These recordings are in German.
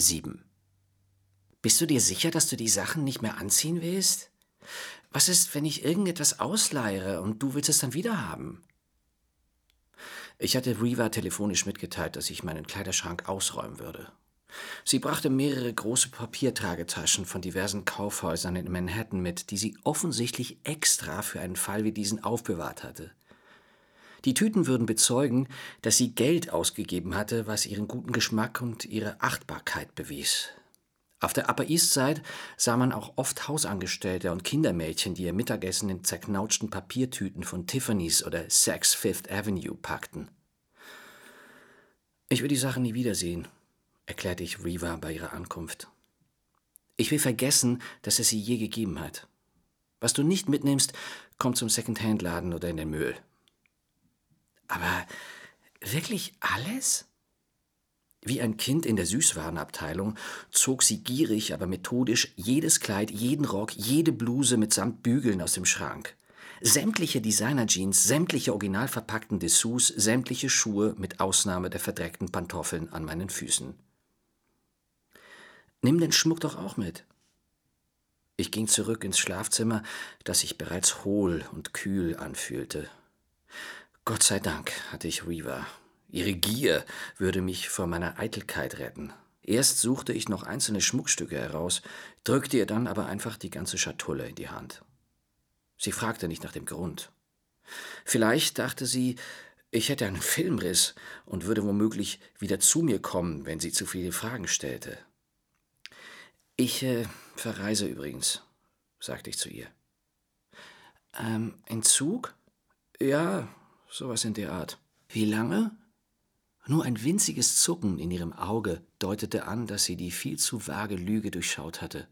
7. Bist du dir sicher, dass du die Sachen nicht mehr anziehen willst? Was ist, wenn ich irgendetwas ausleiere und du willst es dann wieder haben? Ich hatte Reva telefonisch mitgeteilt, dass ich meinen Kleiderschrank ausräumen würde. Sie brachte mehrere große Papiertragetaschen von diversen Kaufhäusern in Manhattan mit, die sie offensichtlich extra für einen Fall wie diesen aufbewahrt hatte. Die Tüten würden bezeugen, dass sie Geld ausgegeben hatte, was ihren guten Geschmack und ihre Achtbarkeit bewies. Auf der Upper East Side sah man auch oft Hausangestellte und Kindermädchen, die ihr Mittagessen in zerknautschten Papiertüten von Tiffany's oder Saks Fifth Avenue packten. Ich will die Sache nie wiedersehen, erklärte ich Reva bei ihrer Ankunft. Ich will vergessen, dass es sie je gegeben hat. Was du nicht mitnimmst, kommt zum Secondhand-Laden oder in den Müll. Aber wirklich alles? Wie ein Kind in der Süßwarenabteilung zog sie gierig, aber methodisch jedes Kleid, jeden Rock, jede Bluse mitsamt Bügeln aus dem Schrank. Sämtliche Designer-Jeans, sämtliche original verpackten Dessous, sämtliche Schuhe mit Ausnahme der verdreckten Pantoffeln an meinen Füßen. Nimm den Schmuck doch auch mit. Ich ging zurück ins Schlafzimmer, das sich bereits hohl und kühl anfühlte. Gott sei Dank hatte ich Reva Ihre Gier würde mich vor meiner Eitelkeit retten. Erst suchte ich noch einzelne Schmuckstücke heraus, drückte ihr dann aber einfach die ganze Schatulle in die Hand. Sie fragte nicht nach dem Grund. Vielleicht dachte sie, ich hätte einen Filmriss und würde womöglich wieder zu mir kommen, wenn sie zu viele Fragen stellte. Ich äh, verreise übrigens, sagte ich zu ihr. Ähm, Entzug? Ja, sowas in der Art. Wie lange? Nur ein winziges Zucken in ihrem Auge deutete an, dass sie die viel zu vage Lüge durchschaut hatte.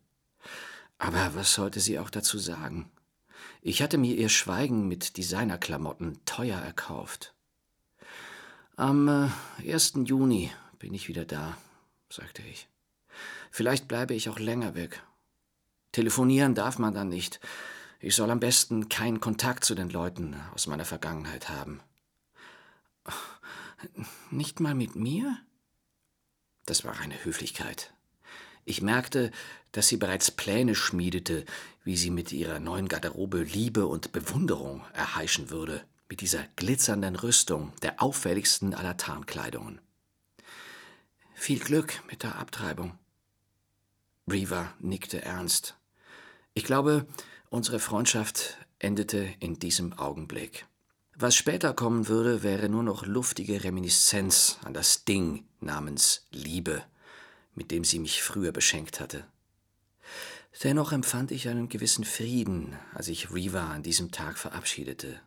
Aber was sollte sie auch dazu sagen? Ich hatte mir ihr Schweigen mit Designerklamotten teuer erkauft. Am äh, 1. Juni bin ich wieder da, sagte ich. Vielleicht bleibe ich auch länger weg. Telefonieren darf man dann nicht. Ich soll am besten keinen Kontakt zu den Leuten aus meiner Vergangenheit haben. Nicht mal mit mir? Das war eine Höflichkeit. Ich merkte, dass sie bereits Pläne schmiedete, wie sie mit ihrer neuen Garderobe Liebe und Bewunderung erheischen würde, mit dieser glitzernden Rüstung, der auffälligsten aller Tarnkleidungen. Viel Glück mit der Abtreibung. Reva nickte ernst. Ich glaube, unsere Freundschaft endete in diesem Augenblick. Was später kommen würde, wäre nur noch luftige Reminiszenz an das Ding namens Liebe, mit dem sie mich früher beschenkt hatte. Dennoch empfand ich einen gewissen Frieden, als ich Reva an diesem Tag verabschiedete.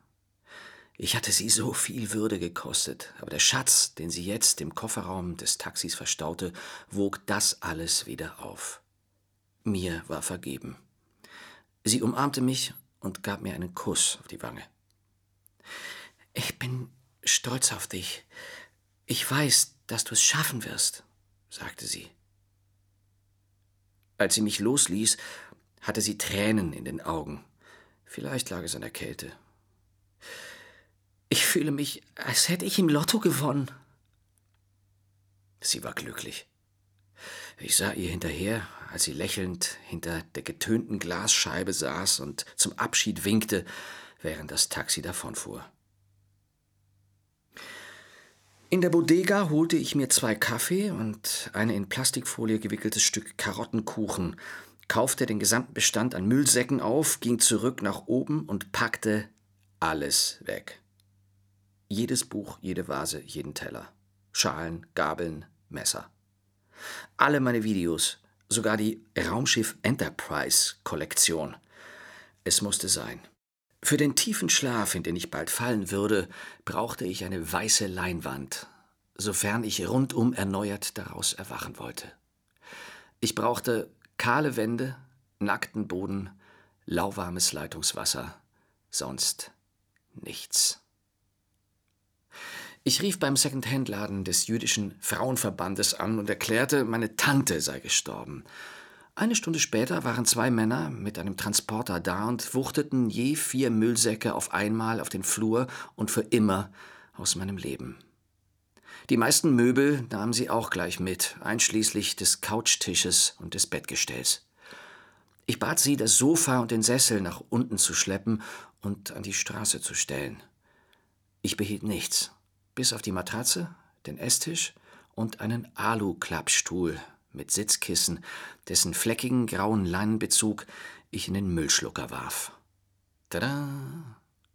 Ich hatte sie so viel Würde gekostet, aber der Schatz, den sie jetzt im Kofferraum des Taxis verstaute, wog das alles wieder auf. Mir war vergeben. Sie umarmte mich und gab mir einen Kuss auf die Wange. Ich bin stolz auf dich. Ich weiß, dass du es schaffen wirst, sagte sie. Als sie mich losließ, hatte sie Tränen in den Augen. Vielleicht lag es an der Kälte. Ich fühle mich, als hätte ich im Lotto gewonnen. Sie war glücklich. Ich sah ihr hinterher, als sie lächelnd hinter der getönten Glasscheibe saß und zum Abschied winkte, während das Taxi davonfuhr. In der Bodega holte ich mir zwei Kaffee und eine in Plastikfolie gewickeltes Stück Karottenkuchen, kaufte den gesamten Bestand an Müllsäcken auf, ging zurück nach oben und packte alles weg. Jedes Buch, jede Vase, jeden Teller. Schalen, Gabeln, Messer. Alle meine Videos, sogar die Raumschiff Enterprise Kollektion. Es musste sein. Für den tiefen Schlaf, in den ich bald fallen würde, brauchte ich eine weiße Leinwand, sofern ich rundum erneuert daraus erwachen wollte. Ich brauchte kahle Wände, nackten Boden, lauwarmes Leitungswasser, sonst nichts. Ich rief beim Second-Hand-Laden des jüdischen Frauenverbandes an und erklärte, meine Tante sei gestorben eine Stunde später waren zwei Männer mit einem Transporter da und wuchteten je vier Müllsäcke auf einmal auf den Flur und für immer aus meinem Leben. Die meisten Möbel nahmen sie auch gleich mit, einschließlich des Couchtisches und des Bettgestells. Ich bat sie, das Sofa und den Sessel nach unten zu schleppen und an die Straße zu stellen. Ich behielt nichts, bis auf die Matratze, den Esstisch und einen Alu-Klappstuhl mit Sitzkissen, dessen fleckigen grauen Leinenbezug ich in den Müllschlucker warf. Tada!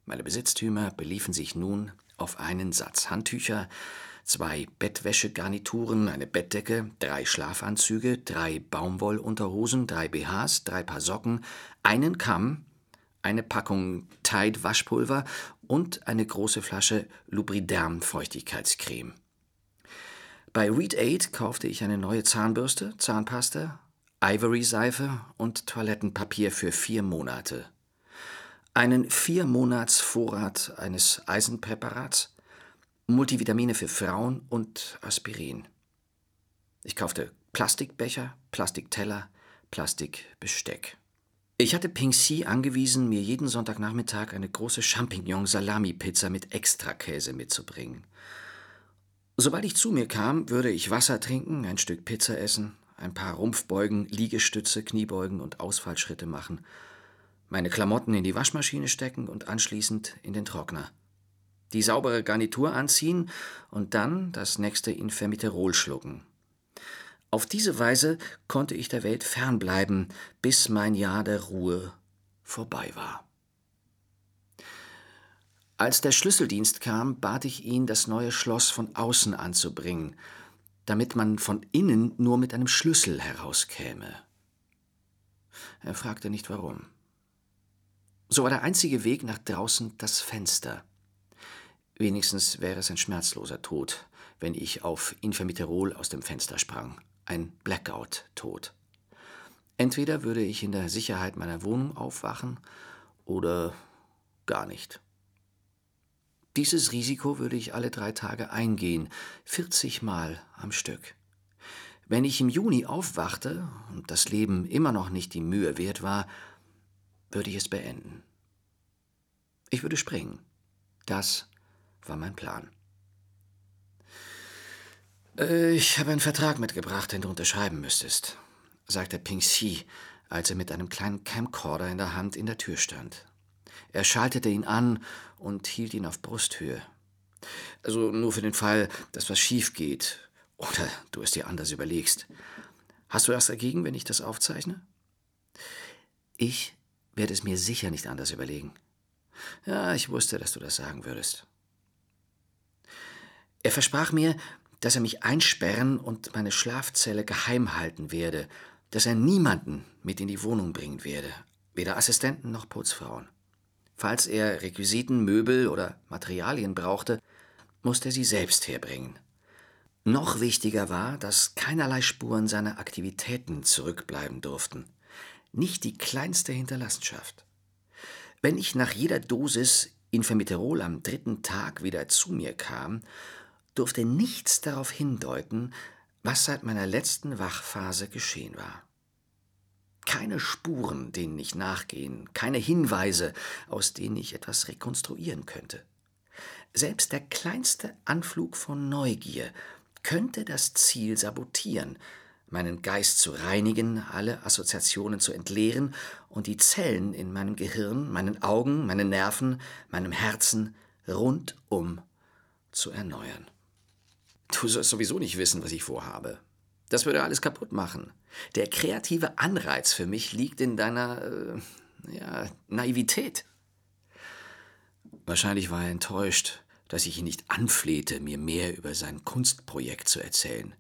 Meine Besitztümer beliefen sich nun auf einen Satz Handtücher, zwei Bettwäschegarnituren, eine Bettdecke, drei Schlafanzüge, drei Baumwollunterhosen, drei BHs, drei Paar Socken, einen Kamm, eine Packung Tide Waschpulver und eine große Flasche Lubriderm Feuchtigkeitscreme. Bei Read Aid kaufte ich eine neue Zahnbürste, Zahnpasta, Ivory-Seife und Toilettenpapier für vier Monate. Einen Vier-Monats-Vorrat eines Eisenpräparats, Multivitamine für Frauen und Aspirin. Ich kaufte Plastikbecher, Plastikteller, Plastikbesteck. Ich hatte Ping Si angewiesen, mir jeden Sonntagnachmittag eine große Champignon-Salami-Pizza mit Extrakäse mitzubringen. Sobald ich zu mir kam, würde ich Wasser trinken, ein Stück Pizza essen, ein paar Rumpfbeugen, Liegestütze, Kniebeugen und Ausfallschritte machen, meine Klamotten in die Waschmaschine stecken und anschließend in den Trockner. Die saubere Garnitur anziehen und dann das nächste Infemiterol schlucken. Auf diese Weise konnte ich der Welt fernbleiben, bis mein Jahr der Ruhe vorbei war. Als der Schlüsseldienst kam, bat ich ihn, das neue Schloss von außen anzubringen, damit man von innen nur mit einem Schlüssel herauskäme. Er fragte nicht warum. So war der einzige Weg nach draußen das Fenster. Wenigstens wäre es ein schmerzloser Tod, wenn ich auf Infamiterol aus dem Fenster sprang. Ein Blackout-Tod. Entweder würde ich in der Sicherheit meiner Wohnung aufwachen oder gar nicht. Dieses Risiko würde ich alle drei Tage eingehen, 40 Mal am Stück. Wenn ich im Juni aufwachte und das Leben immer noch nicht die Mühe wert war, würde ich es beenden. Ich würde springen. Das war mein Plan. Äh, ich habe einen Vertrag mitgebracht, den du unterschreiben müsstest, sagte Ping Xi, als er mit einem kleinen Camcorder in der Hand in der Tür stand. Er schaltete ihn an und hielt ihn auf Brusthöhe. Also nur für den Fall, dass was schief geht oder du es dir anders überlegst. Hast du was dagegen, wenn ich das aufzeichne? Ich werde es mir sicher nicht anders überlegen. Ja, ich wusste, dass du das sagen würdest. Er versprach mir, dass er mich einsperren und meine Schlafzelle geheim halten werde, dass er niemanden mit in die Wohnung bringen werde, weder Assistenten noch Putzfrauen. Falls er Requisiten, Möbel oder Materialien brauchte, musste er sie selbst herbringen. Noch wichtiger war, dass keinerlei Spuren seiner Aktivitäten zurückbleiben durften. Nicht die kleinste Hinterlassenschaft. Wenn ich nach jeder Dosis Infamiterol am dritten Tag wieder zu mir kam, durfte nichts darauf hindeuten, was seit meiner letzten Wachphase geschehen war keine Spuren, denen ich nachgehen, keine Hinweise, aus denen ich etwas rekonstruieren könnte. Selbst der kleinste Anflug von Neugier könnte das Ziel sabotieren, meinen Geist zu reinigen, alle Assoziationen zu entleeren und die Zellen in meinem Gehirn, meinen Augen, meinen Nerven, meinem Herzen rundum zu erneuern. Du sollst sowieso nicht wissen, was ich vorhabe. Das würde alles kaputt machen. Der kreative Anreiz für mich liegt in deiner äh, ja, Naivität. Wahrscheinlich war er enttäuscht, dass ich ihn nicht anflehte, mir mehr über sein Kunstprojekt zu erzählen.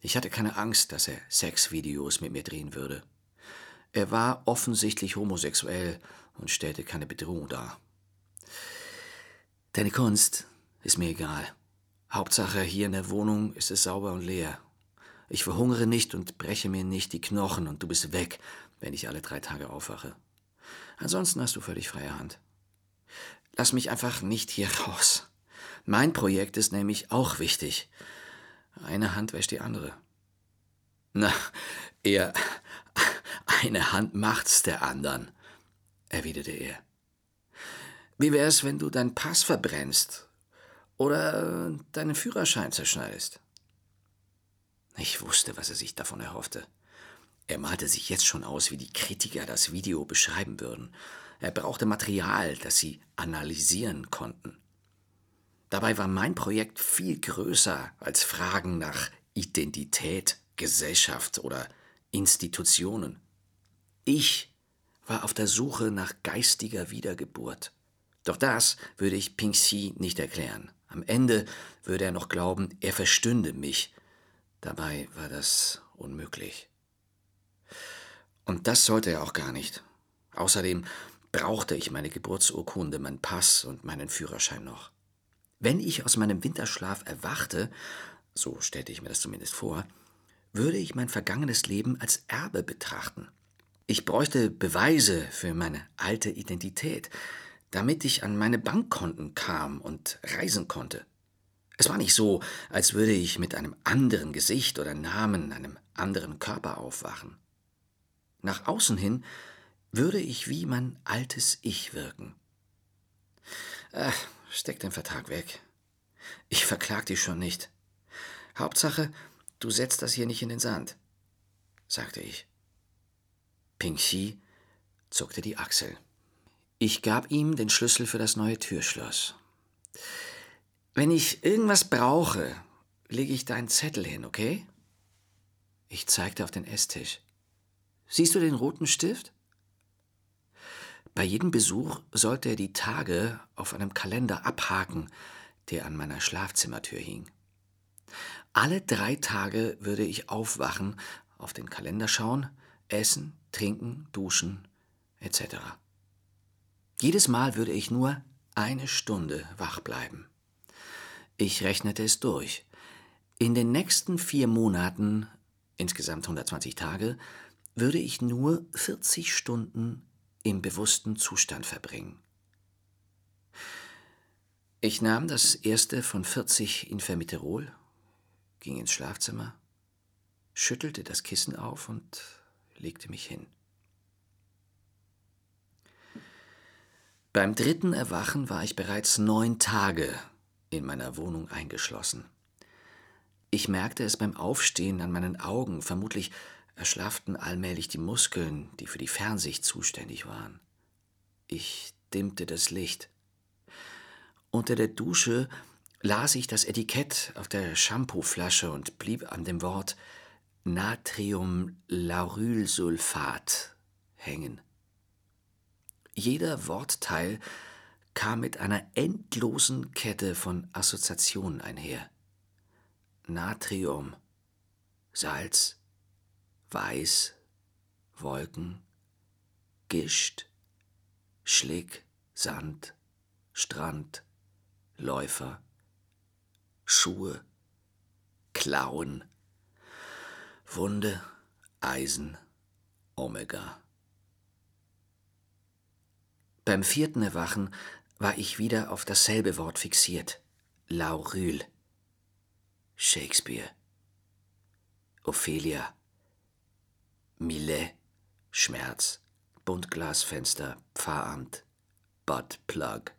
Ich hatte keine Angst, dass er Sexvideos mit mir drehen würde. Er war offensichtlich homosexuell und stellte keine Bedrohung dar. Deine Kunst ist mir egal. Hauptsache, hier in der Wohnung ist es sauber und leer. Ich verhungere nicht und breche mir nicht die Knochen und du bist weg, wenn ich alle drei Tage aufwache. Ansonsten hast du völlig freie Hand. Lass mich einfach nicht hier raus. Mein Projekt ist nämlich auch wichtig. Eine Hand wäscht die andere. Na, eher eine Hand macht's der anderen, erwiderte er. Wie wär's, wenn du deinen Pass verbrennst oder deinen Führerschein zerschneidest. Ich wusste, was er sich davon erhoffte. Er malte sich jetzt schon aus, wie die Kritiker das Video beschreiben würden. Er brauchte Material, das sie analysieren konnten. Dabei war mein Projekt viel größer als Fragen nach Identität, Gesellschaft oder Institutionen. Ich war auf der Suche nach geistiger Wiedergeburt. Doch das würde ich Ping Xi nicht erklären. Am Ende würde er noch glauben, er verstünde mich. Dabei war das unmöglich. Und das sollte er auch gar nicht. Außerdem brauchte ich meine Geburtsurkunde, meinen Pass und meinen Führerschein noch. Wenn ich aus meinem Winterschlaf erwachte, so stellte ich mir das zumindest vor, würde ich mein vergangenes Leben als Erbe betrachten. Ich bräuchte Beweise für meine alte Identität, damit ich an meine Bankkonten kam und reisen konnte. Es war nicht so, als würde ich mit einem anderen Gesicht oder Namen, einem anderen Körper aufwachen. Nach außen hin würde ich wie mein altes Ich wirken. Ach, steck den Vertrag weg. Ich verklag dich schon nicht. Hauptsache, du setzt das hier nicht in den Sand, sagte ich. Ping Xi zuckte die Achsel. Ich gab ihm den Schlüssel für das neue Türschloss. Wenn ich irgendwas brauche, lege ich deinen Zettel hin, okay? Ich zeigte auf den Esstisch. Siehst du den roten Stift? Bei jedem Besuch sollte er die Tage auf einem Kalender abhaken, der an meiner Schlafzimmertür hing. Alle drei Tage würde ich aufwachen, auf den Kalender schauen, essen, trinken, duschen, etc. Jedes Mal würde ich nur eine Stunde wach bleiben. Ich rechnete es durch. In den nächsten vier Monaten, insgesamt 120 Tage, würde ich nur 40 Stunden im bewussten Zustand verbringen. Ich nahm das erste von 40 Infermiterol, ging ins Schlafzimmer, schüttelte das Kissen auf und legte mich hin. Beim dritten Erwachen war ich bereits neun Tage in meiner Wohnung eingeschlossen. Ich merkte es beim Aufstehen an meinen Augen, vermutlich erschlafften allmählich die Muskeln, die für die Fernsicht zuständig waren. Ich dimmte das Licht. Unter der Dusche las ich das Etikett auf der Shampooflasche und blieb an dem Wort Natriumlaurylsulfat hängen. Jeder Wortteil kam mit einer endlosen Kette von Assoziationen einher. Natrium, Salz, Weiß, Wolken, Gischt, Schlick, Sand, Strand, Läufer, Schuhe, Klauen, Wunde, Eisen, Omega. Beim vierten Erwachen war ich wieder auf dasselbe Wort fixiert. Lauryl. Shakespeare. Ophelia. Millet, Schmerz, Buntglasfenster, Pfarramt, Buttplug,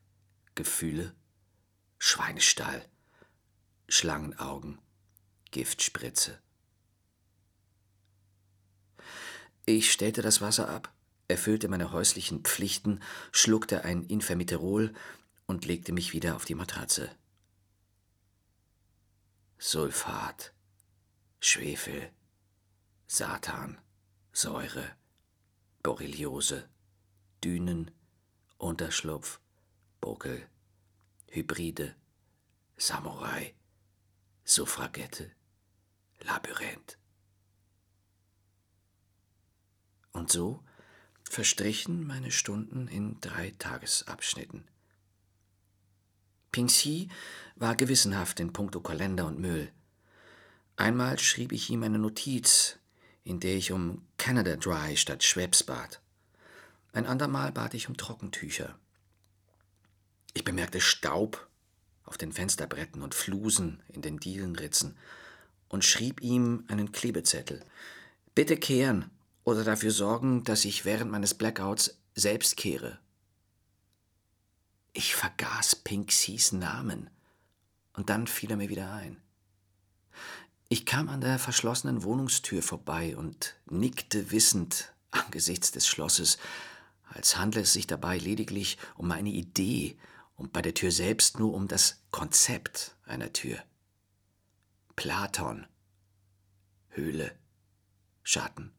Gefühle, Schweinestall, Schlangenaugen, Giftspritze. Ich stellte das Wasser ab, erfüllte meine häuslichen Pflichten, schluckte ein Infermiterol und legte mich wieder auf die Matratze. Sulfat, Schwefel, Satan. Säure, Borreliose, Dünen, Unterschlupf, Buckel, Hybride, Samurai, Suffragette, Labyrinth. Und so verstrichen meine Stunden in drei Tagesabschnitten. Pingxi war gewissenhaft in puncto Kalender und Müll. Einmal schrieb ich ihm eine Notiz, in der ich um Canada Dry statt Schweppes bat. Ein andermal bat ich um Trockentücher. Ich bemerkte Staub auf den Fensterbretten und Flusen in den Dielenritzen und schrieb ihm einen Klebezettel. Bitte kehren oder dafür sorgen, dass ich während meines Blackouts selbst kehre. Ich vergaß Pinksys Namen und dann fiel er mir wieder ein. Ich kam an der verschlossenen Wohnungstür vorbei und nickte wissend angesichts des Schlosses, als handle es sich dabei lediglich um eine Idee und bei der Tür selbst nur um das Konzept einer Tür. Platon, Höhle, Schatten,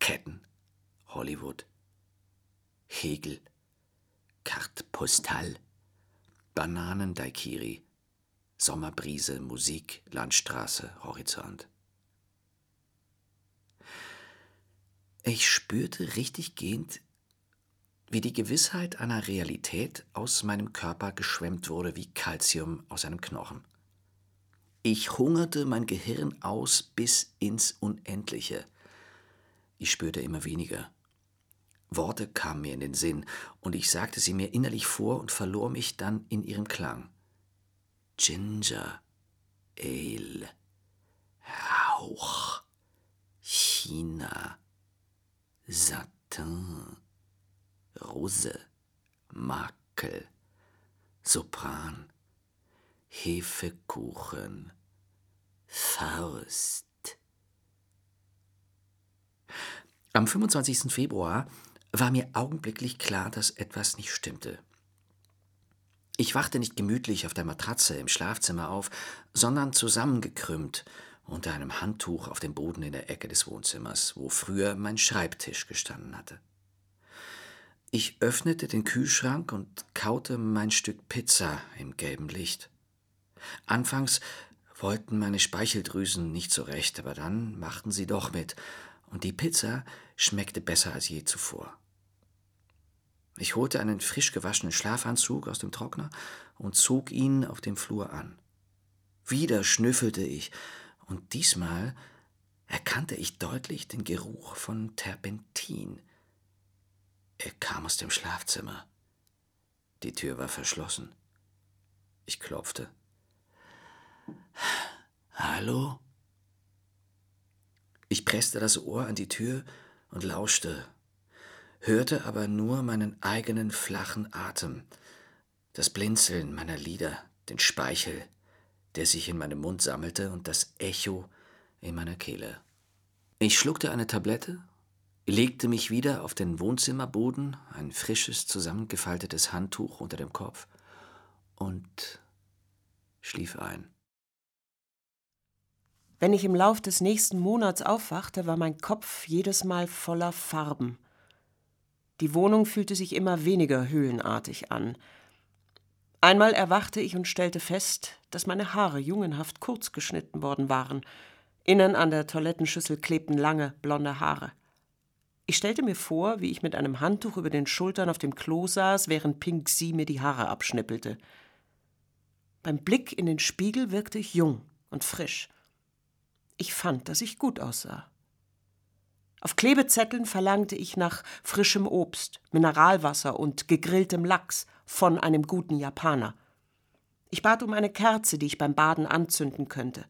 Ketten, Hollywood, Hegel, Carte Postale, Bananen-Daikiri, Sommerbrise, Musik, Landstraße, Horizont. Ich spürte richtiggehend, wie die Gewissheit einer Realität aus meinem Körper geschwemmt wurde wie Kalzium aus einem Knochen. Ich hungerte mein Gehirn aus bis ins Unendliche. Ich spürte immer weniger. Worte kamen mir in den Sinn, und ich sagte sie mir innerlich vor und verlor mich dann in ihrem Klang. Ginger, Ale, Rauch, China, Satin, Rose, Makel, Sopran, Hefekuchen, Faust. Am 25. Februar war mir augenblicklich klar, dass etwas nicht stimmte. Ich wachte nicht gemütlich auf der Matratze im Schlafzimmer auf, sondern zusammengekrümmt unter einem Handtuch auf dem Boden in der Ecke des Wohnzimmers, wo früher mein Schreibtisch gestanden hatte. Ich öffnete den Kühlschrank und kaute mein Stück Pizza im gelben Licht. Anfangs wollten meine Speicheldrüsen nicht so recht, aber dann machten sie doch mit, und die Pizza schmeckte besser als je zuvor. Ich holte einen frisch gewaschenen Schlafanzug aus dem Trockner und zog ihn auf dem Flur an. Wieder schnüffelte ich, und diesmal erkannte ich deutlich den Geruch von Terpentin. Er kam aus dem Schlafzimmer. Die Tür war verschlossen. Ich klopfte. Hallo? Ich presste das Ohr an die Tür und lauschte, hörte aber nur meinen eigenen flachen Atem, das Blinzeln meiner Lider, den Speichel, der sich in meinem Mund sammelte und das Echo in meiner Kehle. Ich schluckte eine Tablette, legte mich wieder auf den Wohnzimmerboden, ein frisches, zusammengefaltetes Handtuch unter dem Kopf und schlief ein. Wenn ich im Lauf des nächsten Monats aufwachte, war mein Kopf jedes Mal voller Farben. Die Wohnung fühlte sich immer weniger höhlenartig an. Einmal erwachte ich und stellte fest, dass meine Haare jungenhaft kurz geschnitten worden waren. Innen an der Toilettenschüssel klebten lange, blonde Haare. Ich stellte mir vor, wie ich mit einem Handtuch über den Schultern auf dem Klo saß, während Pink sie mir die Haare abschnippelte. Beim Blick in den Spiegel wirkte ich jung und frisch. Ich fand, dass ich gut aussah. Auf Klebezetteln verlangte ich nach frischem Obst, Mineralwasser und gegrilltem Lachs von einem guten Japaner. Ich bat um eine Kerze, die ich beim Baden anzünden könnte.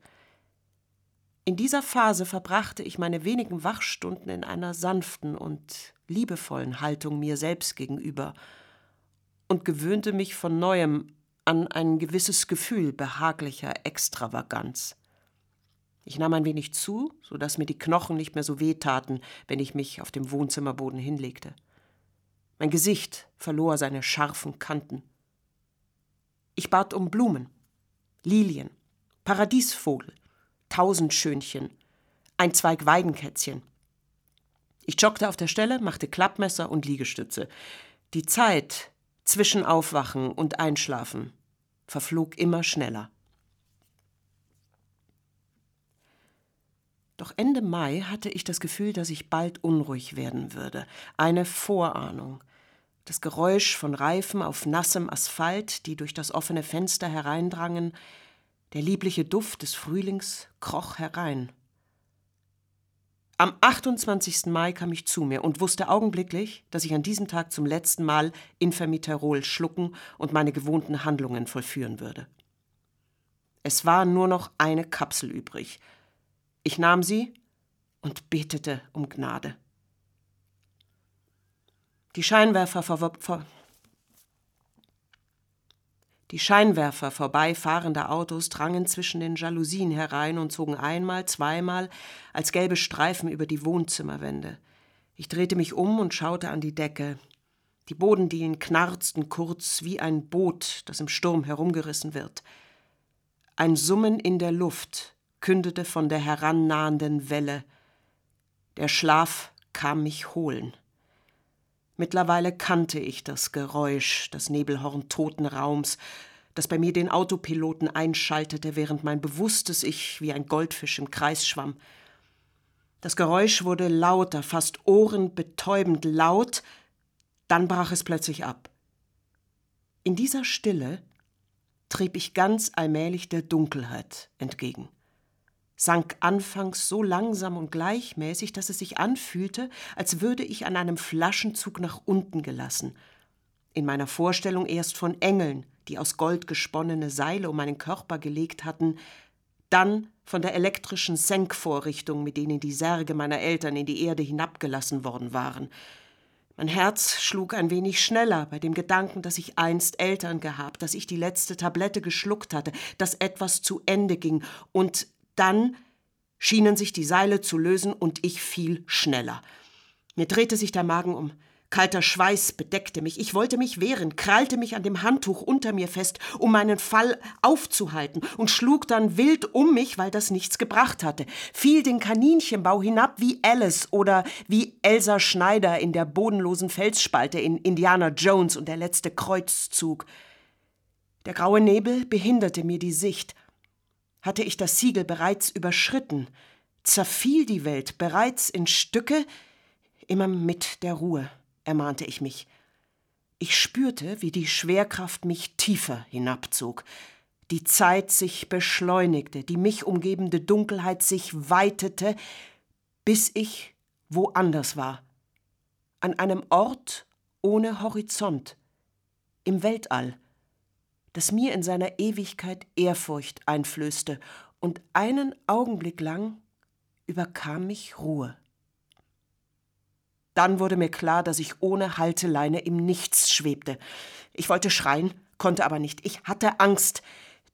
In dieser Phase verbrachte ich meine wenigen Wachstunden in einer sanften und liebevollen Haltung mir selbst gegenüber und gewöhnte mich von neuem an ein gewisses Gefühl behaglicher Extravaganz. Ich nahm ein wenig zu, so dass mir die Knochen nicht mehr so wehtaten, wenn ich mich auf dem Wohnzimmerboden hinlegte. Mein Gesicht verlor seine scharfen Kanten. Ich bat um Blumen, Lilien, Paradiesvogel, Tausendschönchen, ein Zweig Weidenkätzchen. Ich joggte auf der Stelle, machte Klappmesser und Liegestütze. Die Zeit zwischen Aufwachen und Einschlafen verflog immer schneller. Doch Ende Mai hatte ich das Gefühl, dass ich bald unruhig werden würde. Eine Vorahnung. Das Geräusch von Reifen auf nassem Asphalt, die durch das offene Fenster hereindrangen, der liebliche Duft des Frühlings kroch herein. Am 28. Mai kam ich zu mir und wusste augenblicklich, dass ich an diesem Tag zum letzten Mal Infermiterol schlucken und meine gewohnten Handlungen vollführen würde. Es war nur noch eine Kapsel übrig, ich nahm sie und betete um Gnade. Die Scheinwerfer ver Die Scheinwerfer vorbeifahrender Autos drangen zwischen den Jalousien herein und zogen einmal, zweimal als gelbe Streifen über die Wohnzimmerwände. Ich drehte mich um und schaute an die Decke. Die Bodendielen knarzten kurz wie ein Boot, das im Sturm herumgerissen wird. Ein Summen in der Luft kündete von der herannahenden Welle. Der Schlaf kam mich holen. Mittlerweile kannte ich das Geräusch, das Nebelhorn toten Raums, das bei mir den Autopiloten einschaltete, während mein bewusstes Ich wie ein Goldfisch im Kreis schwamm. Das Geräusch wurde lauter, fast ohrenbetäubend laut, dann brach es plötzlich ab. In dieser Stille trieb ich ganz allmählich der Dunkelheit entgegen sank anfangs so langsam und gleichmäßig, dass es sich anfühlte, als würde ich an einem Flaschenzug nach unten gelassen. In meiner Vorstellung erst von Engeln, die aus Gold gesponnene Seile um meinen Körper gelegt hatten, dann von der elektrischen Senkvorrichtung, mit denen die Särge meiner Eltern in die Erde hinabgelassen worden waren. Mein Herz schlug ein wenig schneller bei dem Gedanken, dass ich einst Eltern gehabt, dass ich die letzte Tablette geschluckt hatte, dass etwas zu Ende ging und dann schienen sich die Seile zu lösen und ich fiel schneller. Mir drehte sich der Magen um. Kalter Schweiß bedeckte mich. Ich wollte mich wehren, krallte mich an dem Handtuch unter mir fest, um meinen Fall aufzuhalten, und schlug dann wild um mich, weil das nichts gebracht hatte, fiel den Kaninchenbau hinab wie Alice oder wie Elsa Schneider in der bodenlosen Felsspalte in Indiana Jones und der letzte Kreuzzug. Der graue Nebel behinderte mir die Sicht, hatte ich das Siegel bereits überschritten, zerfiel die Welt bereits in Stücke, immer mit der Ruhe, ermahnte ich mich. Ich spürte, wie die Schwerkraft mich tiefer hinabzog, die Zeit sich beschleunigte, die mich umgebende Dunkelheit sich weitete, bis ich woanders war, an einem Ort ohne Horizont, im Weltall das mir in seiner Ewigkeit Ehrfurcht einflößte, und einen Augenblick lang überkam mich Ruhe. Dann wurde mir klar, dass ich ohne Halteleine im Nichts schwebte. Ich wollte schreien, konnte aber nicht. Ich hatte Angst.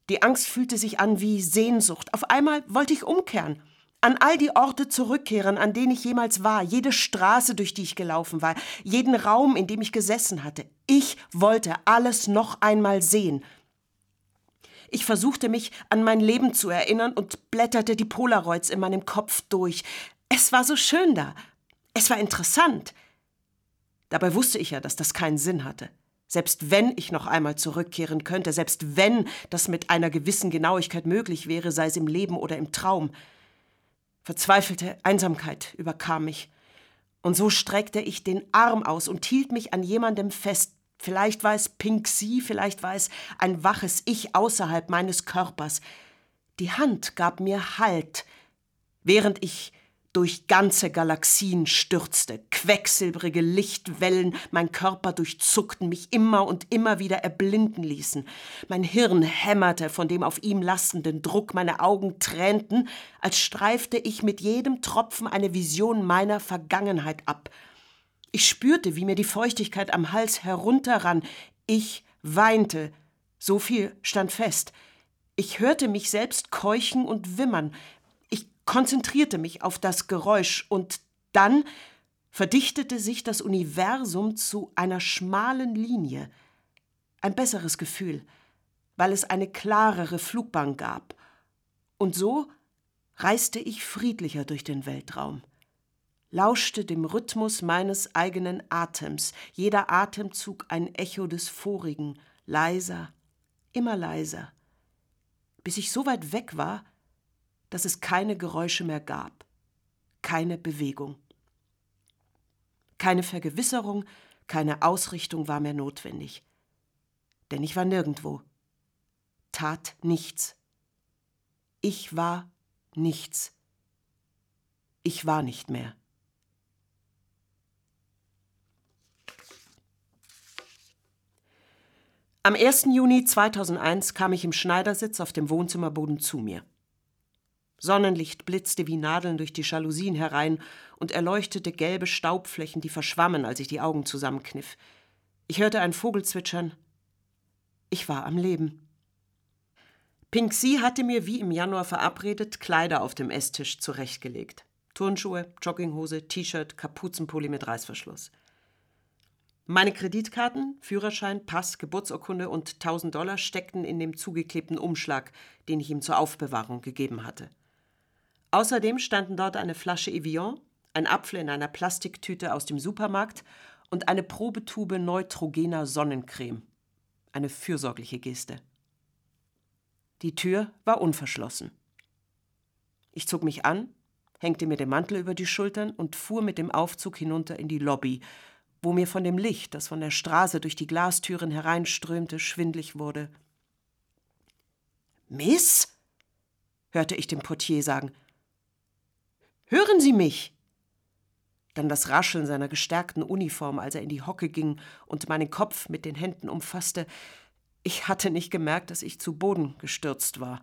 Die Angst fühlte sich an wie Sehnsucht. Auf einmal wollte ich umkehren an all die Orte zurückkehren, an denen ich jemals war, jede Straße, durch die ich gelaufen war, jeden Raum, in dem ich gesessen hatte. Ich wollte alles noch einmal sehen. Ich versuchte mich an mein Leben zu erinnern und blätterte die Polaroids in meinem Kopf durch. Es war so schön da. Es war interessant. Dabei wusste ich ja, dass das keinen Sinn hatte. Selbst wenn ich noch einmal zurückkehren könnte, selbst wenn das mit einer gewissen Genauigkeit möglich wäre, sei es im Leben oder im Traum. Verzweifelte Einsamkeit überkam mich. Und so streckte ich den Arm aus und hielt mich an jemandem fest. Vielleicht war es Pink Sea, vielleicht war es ein waches Ich außerhalb meines Körpers. Die Hand gab mir Halt, während ich durch ganze Galaxien stürzte. Quecksilbrige Lichtwellen, mein Körper durchzuckten, mich immer und immer wieder erblinden ließen. Mein Hirn hämmerte von dem auf ihm lastenden Druck, meine Augen tränten, als streifte ich mit jedem Tropfen eine Vision meiner Vergangenheit ab. Ich spürte, wie mir die Feuchtigkeit am Hals herunterrann. Ich weinte. So viel stand fest. Ich hörte mich selbst keuchen und wimmern konzentrierte mich auf das Geräusch und dann verdichtete sich das Universum zu einer schmalen Linie. Ein besseres Gefühl, weil es eine klarere Flugbahn gab. Und so reiste ich friedlicher durch den Weltraum, lauschte dem Rhythmus meines eigenen Atems, jeder Atemzug ein Echo des vorigen, leiser, immer leiser, bis ich so weit weg war, dass es keine Geräusche mehr gab, keine Bewegung. Keine Vergewisserung, keine Ausrichtung war mehr notwendig. Denn ich war nirgendwo, tat nichts. Ich war nichts. Ich war nicht mehr. Am 1. Juni 2001 kam ich im Schneidersitz auf dem Wohnzimmerboden zu mir. Sonnenlicht blitzte wie Nadeln durch die Jalousien herein und erleuchtete gelbe Staubflächen, die verschwammen, als ich die Augen zusammenkniff. Ich hörte einen Vogel zwitschern. Ich war am Leben. Pink Sea hatte mir wie im Januar verabredet Kleider auf dem Esstisch zurechtgelegt. Turnschuhe, Jogginghose, T-Shirt, Kapuzenpulli mit Reißverschluss. Meine Kreditkarten, Führerschein, Pass, Geburtsurkunde und 1000 Dollar steckten in dem zugeklebten Umschlag, den ich ihm zur Aufbewahrung gegeben hatte. Außerdem standen dort eine Flasche Evian, ein Apfel in einer Plastiktüte aus dem Supermarkt und eine Probetube neutrogener Sonnencreme. Eine fürsorgliche Geste. Die Tür war unverschlossen. Ich zog mich an, hängte mir den Mantel über die Schultern und fuhr mit dem Aufzug hinunter in die Lobby, wo mir von dem Licht, das von der Straße durch die Glastüren hereinströmte, schwindlig wurde. Miss? hörte ich dem Portier sagen. Hören Sie mich? Dann das Rascheln seiner gestärkten Uniform, als er in die Hocke ging und meinen Kopf mit den Händen umfasste. Ich hatte nicht gemerkt, dass ich zu Boden gestürzt war.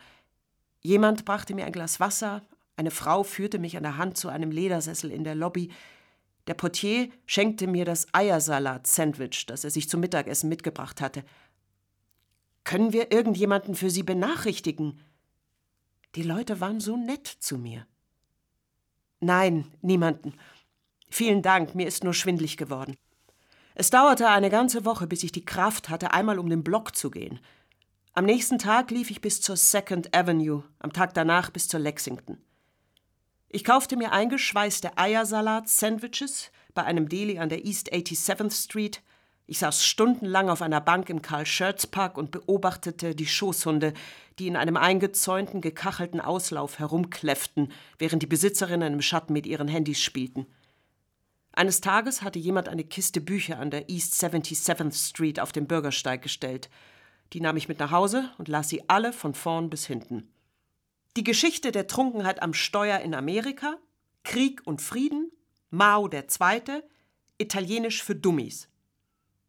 Jemand brachte mir ein Glas Wasser, eine Frau führte mich an der Hand zu einem Ledersessel in der Lobby. Der Portier schenkte mir das Eiersalat-Sandwich, das er sich zum Mittagessen mitgebracht hatte. Können wir irgendjemanden für Sie benachrichtigen? Die Leute waren so nett zu mir. Nein, niemanden. Vielen Dank, mir ist nur schwindlig geworden. Es dauerte eine ganze Woche, bis ich die Kraft hatte, einmal um den Block zu gehen. Am nächsten Tag lief ich bis zur Second Avenue, am Tag danach bis zur Lexington. Ich kaufte mir eingeschweißte Eiersalat-Sandwiches bei einem Deli an der East 87th Street. Ich saß stundenlang auf einer Bank im Karl Schurz Park und beobachtete die Schoßhunde, die in einem eingezäunten, gekachelten Auslauf herumkläfften, während die Besitzerinnen im Schatten mit ihren Handys spielten. Eines Tages hatte jemand eine Kiste Bücher an der East 77th Street auf den Bürgersteig gestellt. Die nahm ich mit nach Hause und las sie alle von vorn bis hinten. Die Geschichte der Trunkenheit am Steuer in Amerika, Krieg und Frieden, Mao II., Italienisch für Dummies.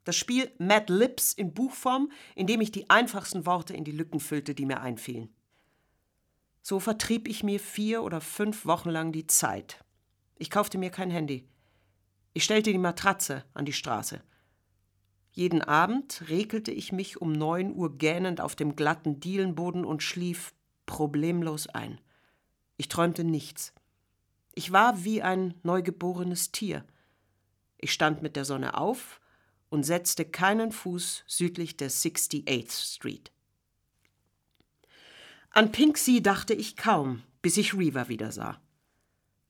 Das Spiel Mad Lips in Buchform, in dem ich die einfachsten Worte in die Lücken füllte, die mir einfielen. So vertrieb ich mir vier oder fünf Wochen lang die Zeit. Ich kaufte mir kein Handy. Ich stellte die Matratze an die Straße. Jeden Abend regelte ich mich um neun Uhr gähnend auf dem glatten Dielenboden und schlief problemlos ein. Ich träumte nichts. Ich war wie ein neugeborenes Tier. Ich stand mit der Sonne auf und setzte keinen Fuß südlich der 68th Street. An Pinksea dachte ich kaum, bis ich Reaver wieder sah.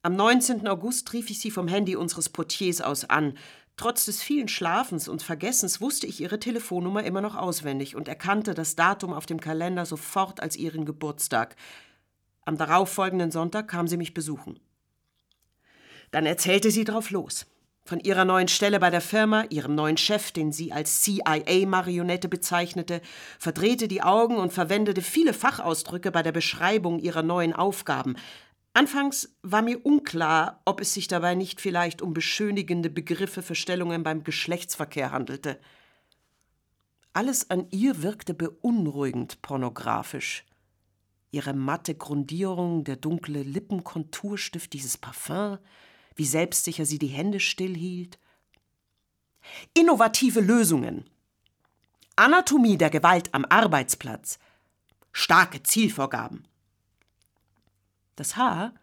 Am 19. August rief ich sie vom Handy unseres Portiers aus an, Trotz des vielen Schlafens und Vergessens wusste ich ihre Telefonnummer immer noch auswendig und erkannte das Datum auf dem Kalender sofort als ihren Geburtstag. Am darauffolgenden Sonntag kam sie mich besuchen. Dann erzählte sie drauf los. Von ihrer neuen Stelle bei der Firma, ihrem neuen Chef, den sie als CIA-Marionette bezeichnete, verdrehte die Augen und verwendete viele Fachausdrücke bei der Beschreibung ihrer neuen Aufgaben, Anfangs war mir unklar, ob es sich dabei nicht vielleicht um beschönigende Begriffe für Stellungen beim Geschlechtsverkehr handelte. Alles an ihr wirkte beunruhigend pornografisch. Ihre matte Grundierung, der dunkle Lippenkonturstift, dieses Parfum, wie selbstsicher sie die Hände stillhielt. Innovative Lösungen. Anatomie der Gewalt am Arbeitsplatz. Starke Zielvorgaben. Das Haar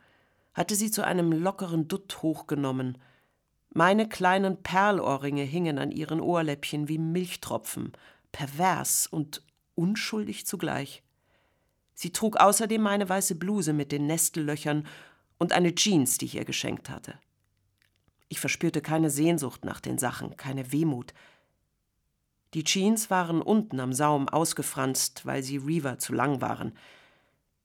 hatte sie zu einem lockeren Dutt hochgenommen. Meine kleinen Perlohrringe hingen an ihren Ohrläppchen wie Milchtropfen, pervers und unschuldig zugleich. Sie trug außerdem meine weiße Bluse mit den Nestellöchern und eine Jeans, die ich ihr geschenkt hatte. Ich verspürte keine Sehnsucht nach den Sachen, keine Wehmut. Die Jeans waren unten am Saum ausgefranst, weil sie Reaver zu lang waren.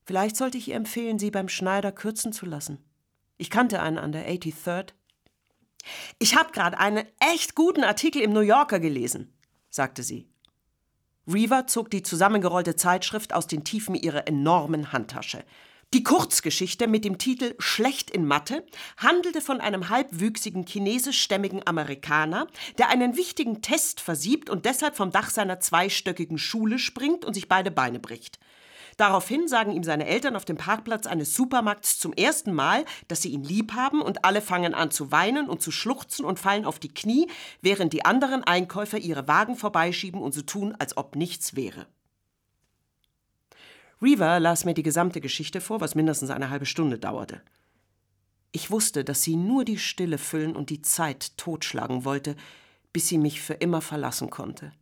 Vielleicht sollte ich ihr empfehlen, sie beim Schneider kürzen zu lassen. Ich kannte einen an der 83rd. Ich habe gerade einen echt guten Artikel im New Yorker gelesen, sagte sie. Reaver zog die zusammengerollte Zeitschrift aus den Tiefen ihrer enormen Handtasche. Die Kurzgeschichte mit dem Titel Schlecht in Mathe handelte von einem halbwüchsigen chinesischstämmigen Amerikaner, der einen wichtigen Test versiebt und deshalb vom Dach seiner zweistöckigen Schule springt und sich beide Beine bricht. Daraufhin sagen ihm seine Eltern auf dem Parkplatz eines Supermarkts zum ersten Mal, dass sie ihn lieb haben und alle fangen an zu weinen und zu schluchzen und fallen auf die Knie, während die anderen Einkäufer ihre Wagen vorbeischieben und so tun, als ob nichts wäre. Reaver las mir die gesamte Geschichte vor, was mindestens eine halbe Stunde dauerte. Ich wusste, dass sie nur die Stille füllen und die Zeit totschlagen wollte, bis sie mich für immer verlassen konnte.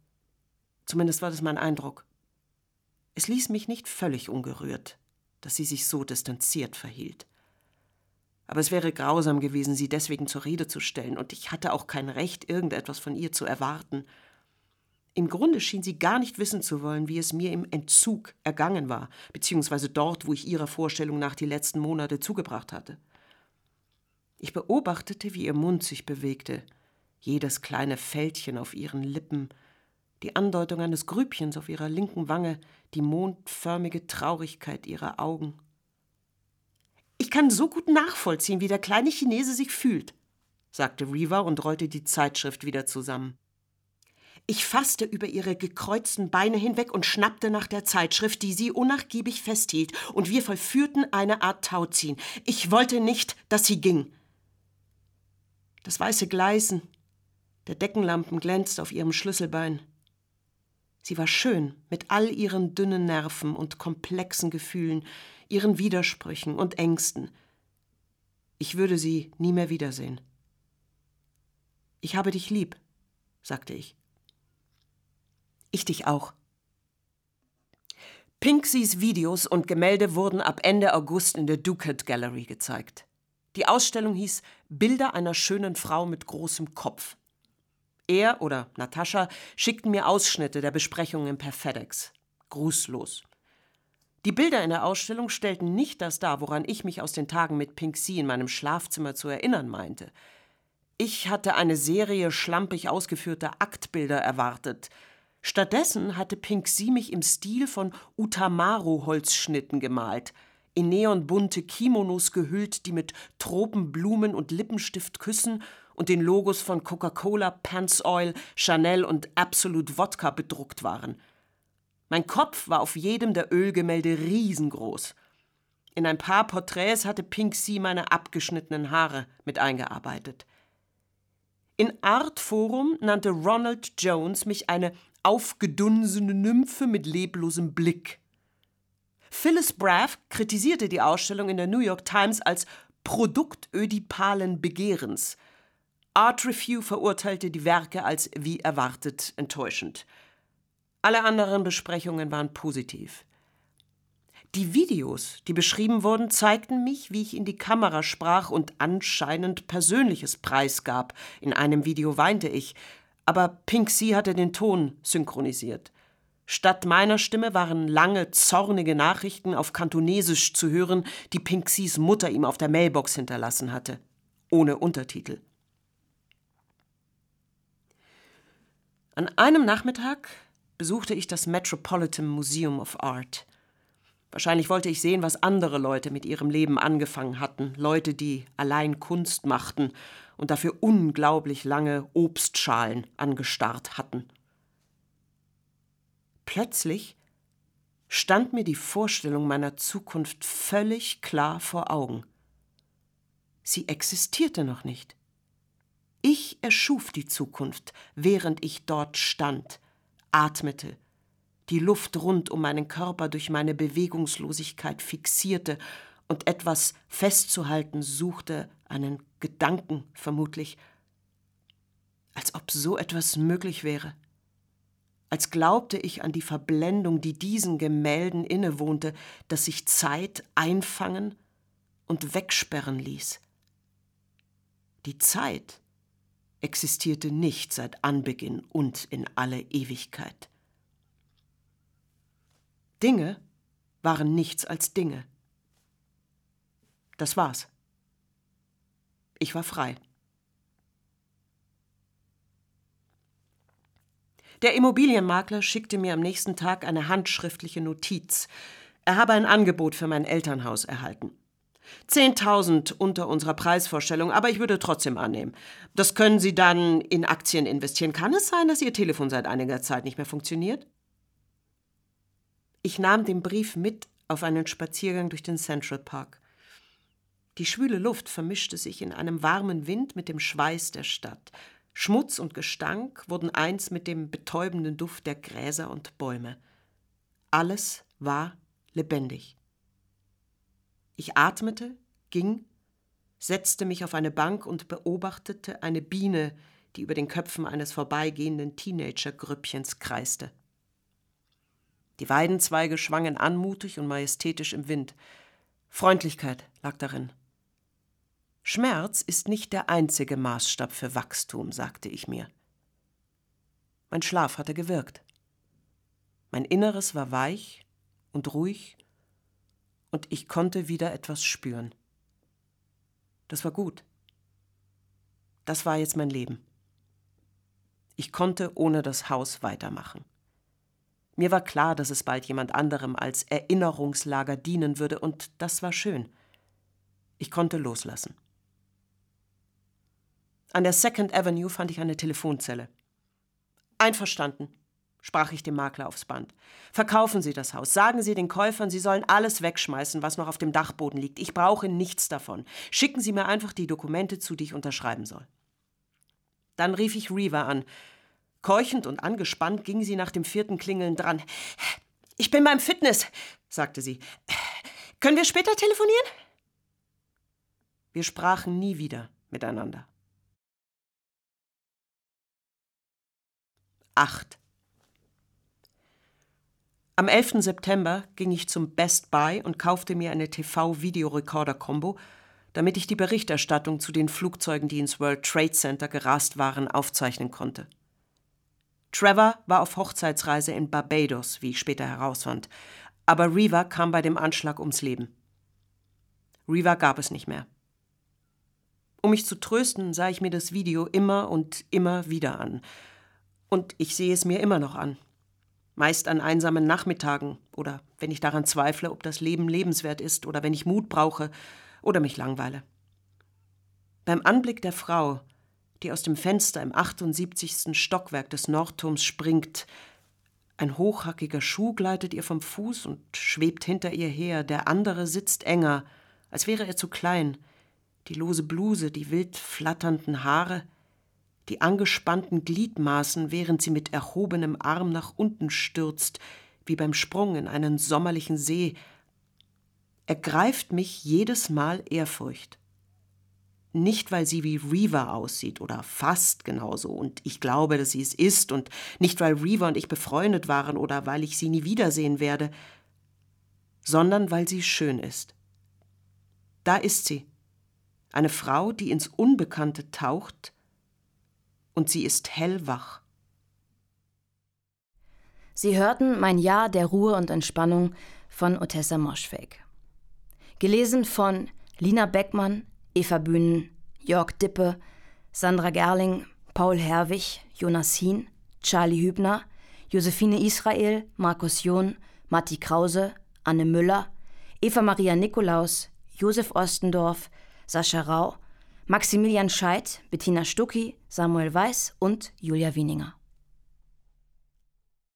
Zumindest war das mein Eindruck. Es ließ mich nicht völlig ungerührt, dass sie sich so distanziert verhielt. Aber es wäre grausam gewesen, sie deswegen zur Rede zu stellen, und ich hatte auch kein Recht, irgendetwas von ihr zu erwarten. Im Grunde schien sie gar nicht wissen zu wollen, wie es mir im Entzug ergangen war, beziehungsweise dort, wo ich ihrer Vorstellung nach die letzten Monate zugebracht hatte. Ich beobachtete, wie ihr Mund sich bewegte, jedes kleine Fältchen auf ihren Lippen, die Andeutung eines Grübchens auf ihrer linken Wange, die mondförmige Traurigkeit ihrer Augen. Ich kann so gut nachvollziehen, wie der kleine Chinese sich fühlt, sagte Reva und rollte die Zeitschrift wieder zusammen. Ich fasste über ihre gekreuzten Beine hinweg und schnappte nach der Zeitschrift, die sie unnachgiebig festhielt, und wir vollführten eine Art Tauziehen. Ich wollte nicht, dass sie ging. Das weiße Gleisen der Deckenlampen glänzte auf ihrem Schlüsselbein. Sie war schön mit all ihren dünnen Nerven und komplexen Gefühlen, ihren Widersprüchen und Ängsten. Ich würde sie nie mehr wiedersehen. Ich habe dich lieb, sagte ich. Ich dich auch. Pinksys Videos und Gemälde wurden ab Ende August in der Ducat Gallery gezeigt. Die Ausstellung hieß Bilder einer schönen Frau mit großem Kopf. Er oder Natascha schickten mir Ausschnitte der Besprechungen per FedEx. Grußlos. Die Bilder in der Ausstellung stellten nicht das dar, woran ich mich aus den Tagen mit Pink C in meinem Schlafzimmer zu erinnern meinte. Ich hatte eine Serie schlampig ausgeführter Aktbilder erwartet. Stattdessen hatte Pink C mich im Stil von Utamaru-Holzschnitten gemalt, in neonbunte Kimonos gehüllt, die mit Tropenblumen und Lippenstift küssen und den Logos von Coca-Cola, Pants Oil, Chanel und Absolute Wodka bedruckt waren. Mein Kopf war auf jedem der Ölgemälde riesengroß. In ein paar Porträts hatte Pink Sea meine abgeschnittenen Haare mit eingearbeitet. In Art Forum nannte Ronald Jones mich eine aufgedunsene Nymphe mit leblosem Blick. Phyllis Braff kritisierte die Ausstellung in der New York Times als Produkt ödipalen Begehrens – Art Review verurteilte die Werke als wie erwartet enttäuschend. Alle anderen Besprechungen waren positiv. Die Videos, die beschrieben wurden, zeigten mich, wie ich in die Kamera sprach und anscheinend Persönliches preisgab. In einem Video weinte ich, aber Pink Sea hatte den Ton synchronisiert. Statt meiner Stimme waren lange, zornige Nachrichten auf Kantonesisch zu hören, die Pink Seas Mutter ihm auf der Mailbox hinterlassen hatte. Ohne Untertitel. An einem Nachmittag besuchte ich das Metropolitan Museum of Art. Wahrscheinlich wollte ich sehen, was andere Leute mit ihrem Leben angefangen hatten, Leute, die allein Kunst machten und dafür unglaublich lange Obstschalen angestarrt hatten. Plötzlich stand mir die Vorstellung meiner Zukunft völlig klar vor Augen. Sie existierte noch nicht. Ich erschuf die Zukunft, während ich dort stand, atmete, die Luft rund um meinen Körper durch meine Bewegungslosigkeit fixierte und etwas festzuhalten suchte, einen Gedanken vermutlich, als ob so etwas möglich wäre, als glaubte ich an die Verblendung, die diesen Gemälden innewohnte, dass sich Zeit einfangen und wegsperren ließ. Die Zeit, existierte nicht seit Anbeginn und in alle Ewigkeit. Dinge waren nichts als Dinge. Das war's. Ich war frei. Der Immobilienmakler schickte mir am nächsten Tag eine handschriftliche Notiz. Er habe ein Angebot für mein Elternhaus erhalten. 10.000 unter unserer Preisvorstellung, aber ich würde trotzdem annehmen. Das können Sie dann in Aktien investieren. Kann es sein, dass Ihr Telefon seit einiger Zeit nicht mehr funktioniert? Ich nahm den Brief mit auf einen Spaziergang durch den Central Park. Die schwüle Luft vermischte sich in einem warmen Wind mit dem Schweiß der Stadt. Schmutz und Gestank wurden eins mit dem betäubenden Duft der Gräser und Bäume. Alles war lebendig. Ich atmete, ging, setzte mich auf eine Bank und beobachtete eine Biene, die über den Köpfen eines vorbeigehenden Teenager-Grüppchens kreiste. Die Weidenzweige schwangen anmutig und majestätisch im Wind. Freundlichkeit lag darin. Schmerz ist nicht der einzige Maßstab für Wachstum, sagte ich mir. Mein Schlaf hatte gewirkt. Mein Inneres war weich und ruhig, und ich konnte wieder etwas spüren. Das war gut. Das war jetzt mein Leben. Ich konnte ohne das Haus weitermachen. Mir war klar, dass es bald jemand anderem als Erinnerungslager dienen würde, und das war schön. Ich konnte loslassen. An der Second Avenue fand ich eine Telefonzelle. Einverstanden, sprach ich dem Makler aufs Band. Verkaufen Sie das Haus. Sagen Sie den Käufern, sie sollen alles wegschmeißen, was noch auf dem Dachboden liegt. Ich brauche nichts davon. Schicken Sie mir einfach die Dokumente zu, die ich unterschreiben soll. Dann rief ich Reaver an. Keuchend und angespannt ging sie nach dem vierten Klingeln dran. Ich bin beim Fitness, sagte sie. Können wir später telefonieren? Wir sprachen nie wieder miteinander. 8. Am 11. September ging ich zum Best Buy und kaufte mir eine TV-Videorekorder-Kombo, damit ich die Berichterstattung zu den Flugzeugen, die ins World Trade Center gerast waren, aufzeichnen konnte. Trevor war auf Hochzeitsreise in Barbados, wie ich später herausfand, aber Reva kam bei dem Anschlag ums Leben. Reva gab es nicht mehr. Um mich zu trösten, sah ich mir das Video immer und immer wieder an. Und ich sehe es mir immer noch an meist an einsamen Nachmittagen oder wenn ich daran zweifle, ob das Leben lebenswert ist oder wenn ich Mut brauche oder mich langweile. Beim Anblick der Frau, die aus dem Fenster im 78. Stockwerk des Nordturms springt, ein hochhackiger Schuh gleitet ihr vom Fuß und schwebt hinter ihr her, der andere sitzt enger, als wäre er zu klein, die lose Bluse, die wild flatternden Haare, die angespannten Gliedmaßen, während sie mit erhobenem Arm nach unten stürzt, wie beim Sprung in einen sommerlichen See, ergreift mich jedes Mal Ehrfurcht. Nicht, weil sie wie Reaver aussieht oder fast genauso und ich glaube, dass sie es ist und nicht, weil Reaver und ich befreundet waren oder weil ich sie nie wiedersehen werde, sondern weil sie schön ist. Da ist sie, eine Frau, die ins Unbekannte taucht, und sie ist hellwach. Sie hörten Mein Jahr der Ruhe und Entspannung von Otessa Moschweg. Gelesen von Lina Beckmann, Eva Bühnen, Jörg Dippe, Sandra Gerling, Paul Herwig, Jonas Hien, Charlie Hübner, Josephine Israel, Markus John, Matti Krause, Anne Müller, Eva Maria Nikolaus, Josef Ostendorf, Sascha Rau, Maximilian Scheidt, Bettina Stucki, Samuel Weiß und Julia Wieninger.